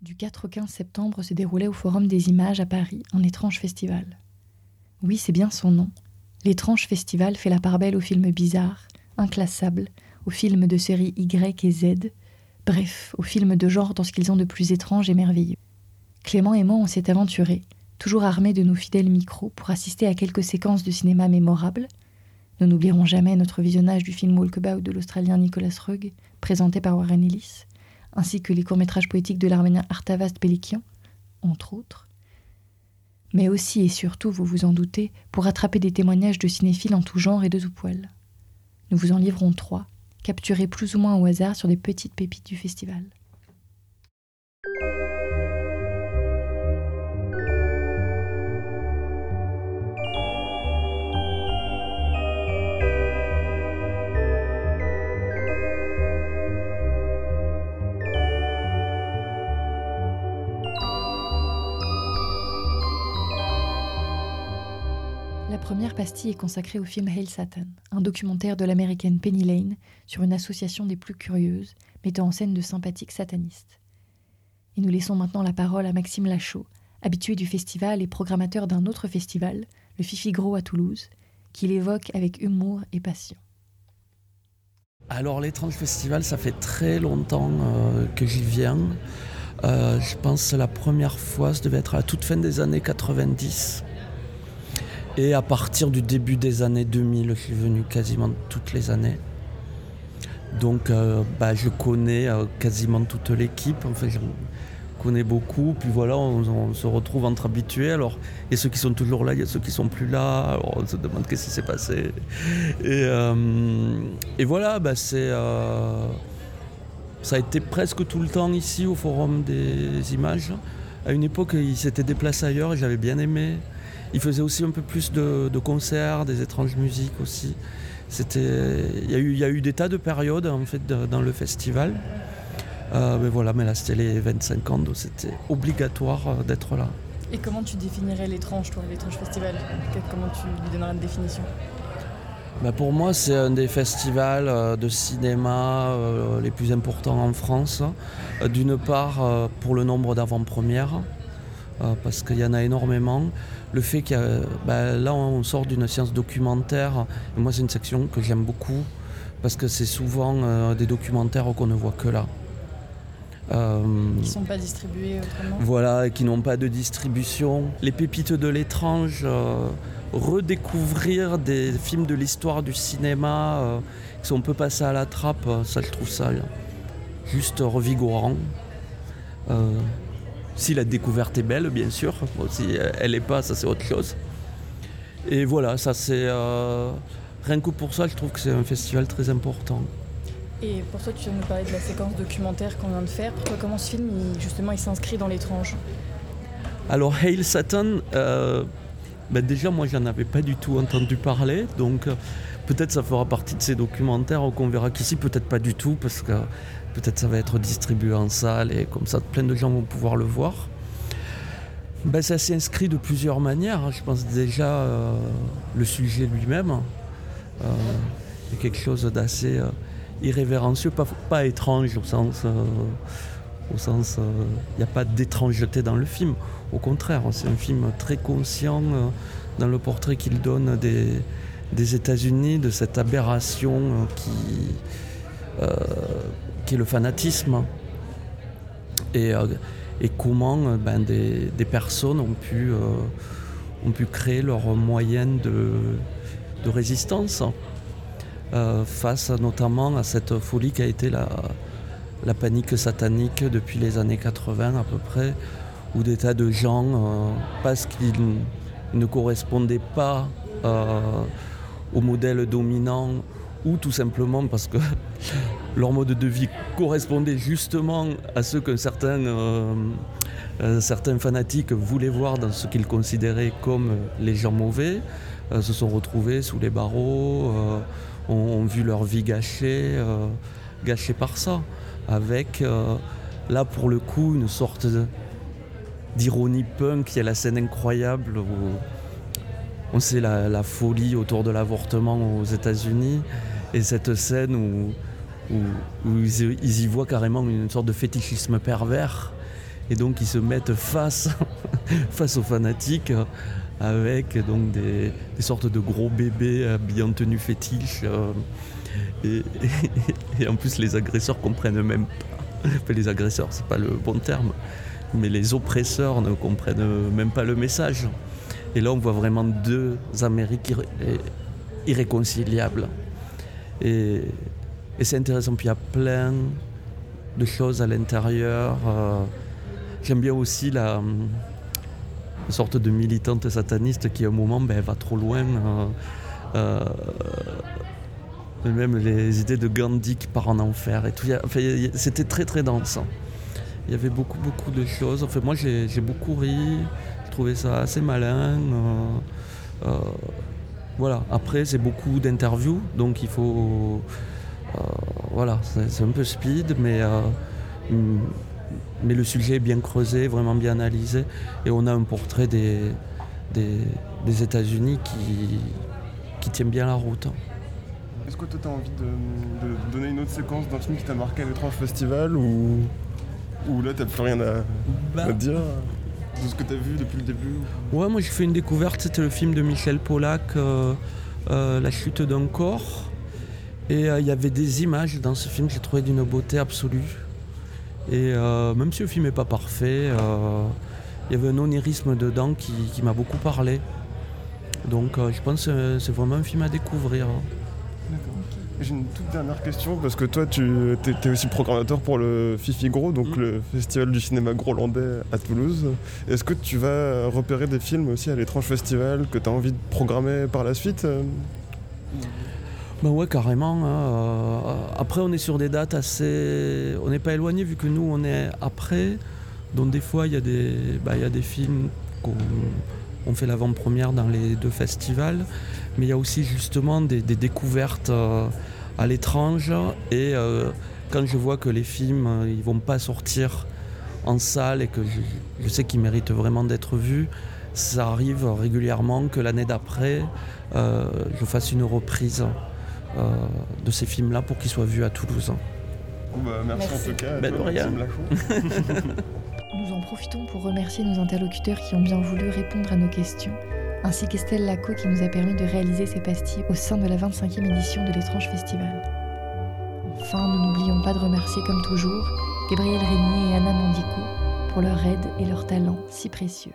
Du 4 au 15 septembre se déroulait au Forum des images à Paris un étrange festival. Oui, c'est bien son nom. L'étrange festival fait la part belle aux films bizarres, inclassables, aux films de série Y et Z, bref, aux films de genre dans ce qu'ils ont de plus étrange et merveilleux. Clément et moi, on s'est aventurés, toujours armés de nos fidèles micros, pour assister à quelques séquences de cinéma mémorables. Nous n'oublierons jamais notre visionnage du film Walkabout de l'Australien Nicolas Rugg, présenté par Warren Ellis, ainsi que les courts-métrages poétiques de l'Arménien Artavast Pelikian, entre autres. Mais aussi et surtout, vous vous en doutez, pour attraper des témoignages de cinéphiles en tout genre et de tout poil. Nous vous en livrons trois, capturés plus ou moins au hasard sur des petites pépites du festival. La première pastille est consacrée au film Hail Satan, un documentaire de l'américaine Penny Lane sur une association des plus curieuses, mettant en scène de sympathiques satanistes. Et nous laissons maintenant la parole à Maxime Lachaud, habitué du festival et programmateur d'un autre festival, le Fifi Gros à Toulouse, qui l'évoque avec humour et passion. Alors l'étrange festival, ça fait très longtemps euh, que j'y viens. Euh, je pense que la première fois, ça devait être à la toute fin des années 90. Et à partir du début des années 2000, je suis venu quasiment toutes les années. Donc euh, bah, je connais euh, quasiment toute l'équipe, enfin, je connais beaucoup. Puis voilà, on, se retrouve entre habitués. Alors, il y a ceux qui sont toujours là, il y a ceux qui sont plus là. Alors, on se demande qu'est-ce qui s'est passé. Et, euh, voilà, bah, c'est, ça a été presque tout le temps ici au Forum des images. À une époque, il s'était déplacé ailleurs et j'avais bien aimé. Il faisait aussi un peu plus de, concerts, des étranges musiques aussi. il y a eu, des tas de périodes en fait dans le festival. Euh, mais voilà, mais là c'était les 25 ans, donc c'était obligatoire euh, d'être là. Et comment tu définirais l'étrange, toi, l'étrange festival? Comment tu lui donnerais une définition? Bah pour moi, c'est un des festivals euh, de cinéma les plus importants en France. D'une part, pour le nombre d'avant-premières, parce qu'il y en a énormément le fait que bah, là on sort d'une science documentaire, et moi c'est une section que j'aime beaucoup parce que c'est souvent euh, des documentaires qu'on ne voit que là. Euh, qui ne sont pas distribués autrement Voilà, qui n'ont pas de distribution. Les pépites de l'étrange, euh, redécouvrir des films de l'histoire du cinéma, si on peut passer à la trappe, ça je trouve ça juste revigorant. Si la découverte est belle, bien sûr. si elle n'est pas, ça c'est autre chose. Et voilà, ça c'est. Euh, rien que pour ça, je trouve que c'est un festival très important. Et pour toi, tu viens nous parler de la séquence documentaire qu'on vient de faire. Pourquoi, comment ce film, justement, il s'inscrit dans l'étrange? Alors, Hail Satan, euh, ben déjà, moi, j'en avais pas du tout entendu parler. Donc, euh, peut-être ça fera partie de ces documentaires qu'on verra qu'ici, peut-être pas du tout, parce que Peut-être ça va être distribué en salle et comme ça, plein de gens vont pouvoir le voir. Ben, ça s'inscrit de plusieurs manières. Hein. Je pense déjà euh, le sujet lui-même euh, est quelque chose d'assez irrévérencieux, pas, étrange au sens, au sens, il n'y a pas d'étrangeté dans le film. Au contraire, c'est un film très conscient dans le portrait qu'il donne des, États-Unis, de cette aberration qui qui est le fanatisme et, euh, comment euh, ben, des, personnes ont pu, euh, ont pu créer leurs moyens de, de résistance face notamment à cette folie qui a été la, la panique satanique depuis les années 80 à peu près, où des tas de gens, parce qu'ils ne correspondaient pas au modèle dominant ou tout simplement parce que leur mode de vie correspondait justement à ce que certains, euh, euh, certains fanatiques voulaient voir dans ce qu'ils considéraient comme les gens mauvais, euh, se sont retrouvés sous les barreaux, ont, vu leur vie gâchée, gâchée par ça, avec là pour le coup une sorte d'ironie punk, qui est la scène incroyable où on sait la, folie autour de l'avortement aux États-Unis et cette scène où, ils, y voient carrément une sorte de fétichisme pervers Et donc ils se mettent face aux fanatiques avec donc des, sortes de gros bébés habillés en tenue fétiche. et, en plus les agresseurs comprennent même pas. Enfin, les agresseurs, c'est pas le bon terme, mais les oppresseurs ne comprennent même pas le message. Et là, on voit vraiment deux Amériques irréconciliables. Et, c'est intéressant. Puis il y a plein de choses à l'intérieur. Euh, j'aime bien aussi la, sorte de militante sataniste qui, à un moment, ben, va trop loin. Euh, euh, même les idées de Gandhi qui part en enfer et tout. C'était très très dense. Il y avait beaucoup beaucoup de choses. Enfin, moi j'ai beaucoup ri. Je trouvais ça assez malin. Voilà, après c'est beaucoup d'interviews, donc il faut... Euh, voilà, c'est un peu speed, mais, euh, mais le sujet est bien creusé, vraiment bien analysé, et on a un portrait des, des, États-Unis qui, qui tient bien la route. Est-ce que tu as envie de, donner une autre séquence d'un film qui t'a marqué à l'étrange festival ou, ou là t'as plus rien à, bah, à dire de ce que tu as vu depuis le début Ouais, moi j'ai fait une découverte, c'était le film de Michel Pollack, euh, euh, La chute d'un corps. Et euh, il y avait des images dans ce film que j'ai trouvé d'une beauté absolue. Et même si le film n'est pas parfait, il y avait un onirisme dedans qui, qui m'a beaucoup parlé. Donc je pense que c'est vraiment un film à découvrir. J'ai une toute dernière question parce que toi tu es, aussi programmateur pour le Fifi Gros, donc mm. le festival du cinéma grolandais à Toulouse. Est-ce que tu vas repérer des films aussi à l'étrange festival que tu as envie de programmer par la suite ben ouais, carrément. Hein. Euh, après, on est sur des dates assez. On n'est pas éloigné vu que nous, on est après. Donc, des fois, il y, a des... Bah, y a des films qu'on on fait l'avant-première dans les deux festivals, mais il y a aussi justement des, découvertes euh, à l'étrange. Et euh, quand je vois que les films ils vont pas sortir en salle et que je, sais qu'ils méritent vraiment d'être vus, ça arrive régulièrement que l'année d'après, je fasse une reprise de ces films-là pour qu'ils soient vus à Toulouse. Bah, merci, en tout cas. Ben, rien. Nous en profitons pour remercier nos interlocuteurs qui ont bien voulu répondre à nos questions, ainsi qu'Estelle Laco qui nous a permis de réaliser ces pastilles au sein de la 25e édition de l'étrange festival. Enfin, nous n'oublions pas de remercier comme toujours Gabriel Régnier et Anna Mondico pour leur aide et leur talent si précieux.